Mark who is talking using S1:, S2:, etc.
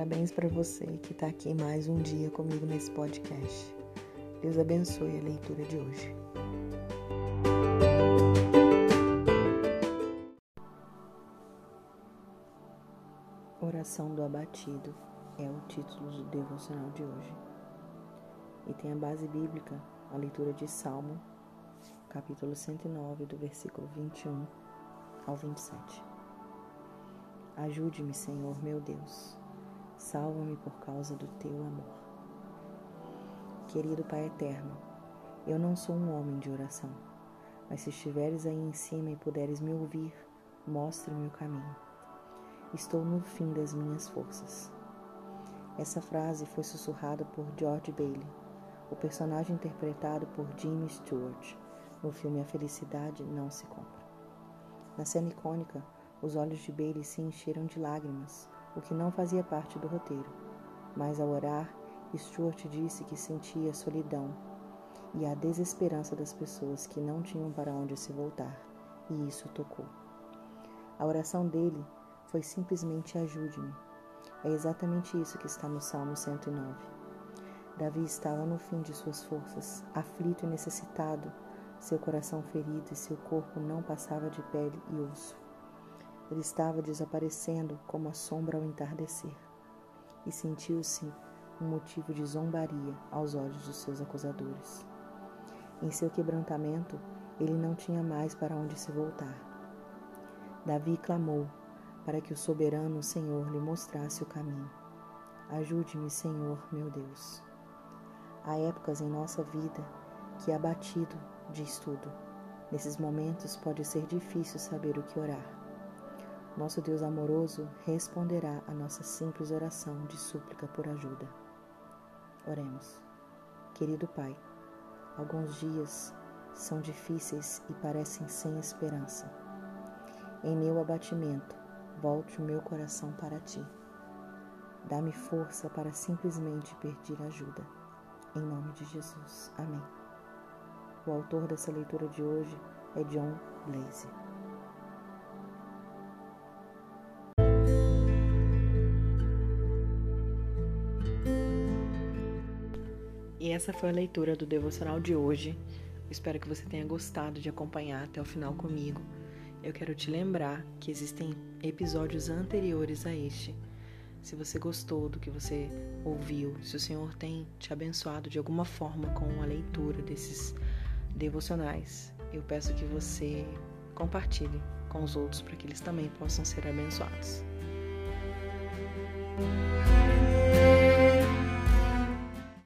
S1: Parabéns para você que está aqui mais um dia comigo nesse podcast. Deus abençoe a leitura de hoje. Oração do Abatido é o título do devocional de hoje. E tem a base bíblica, a leitura de Salmo, capítulo 109, do versículo 21 ao 27. Ajude-me, Senhor meu Deus. Salva-me por causa do teu amor. Querido Pai eterno, eu não sou um homem de oração, mas se estiveres aí em cima e puderes me ouvir, mostre-me o caminho. Estou no fim das minhas forças. Essa frase foi sussurrada por George Bailey, o personagem interpretado por Jimmy Stewart no filme A Felicidade Não Se Compra. Na cena icônica, os olhos de Bailey se encheram de lágrimas, o que não fazia parte do roteiro. Mas ao orar, Stuart disse que sentia solidão e a desesperança das pessoas que não tinham para onde se voltar, e isso tocou. A oração dele foi simplesmente ajude-me. É exatamente isso que está no Salmo 109. Davi estava no fim de suas forças, aflito e necessitado, seu coração ferido e seu corpo não passava de pele e osso. Ele estava desaparecendo como a sombra ao entardecer, e sentiu-se um motivo de zombaria aos olhos dos seus acusadores. Em seu quebrantamento, ele não tinha mais para onde se voltar. Davi clamou para que o soberano Senhor lhe mostrasse o caminho. Ajude-me, Senhor, meu Deus. Há épocas em nossa vida que, abatido, diz tudo. Nesses momentos pode ser difícil saber o que orar. Nosso Deus amoroso responderá a nossa simples oração de súplica por ajuda. Oremos. Querido Pai, alguns dias são difíceis e parecem sem esperança. Em meu abatimento, volte o meu coração para ti. Dá-me força para simplesmente pedir ajuda. Em nome de Jesus. Amém. O autor dessa leitura de hoje é John Blaze. E essa foi a leitura do devocional de hoje. Espero que você tenha gostado de acompanhar até o final comigo. Eu quero te lembrar que existem episódios anteriores a este. Se você gostou do que você ouviu, se o Senhor tem te abençoado de alguma forma com a leitura desses devocionais, eu peço que você compartilhe com os outros para que eles também possam ser abençoados.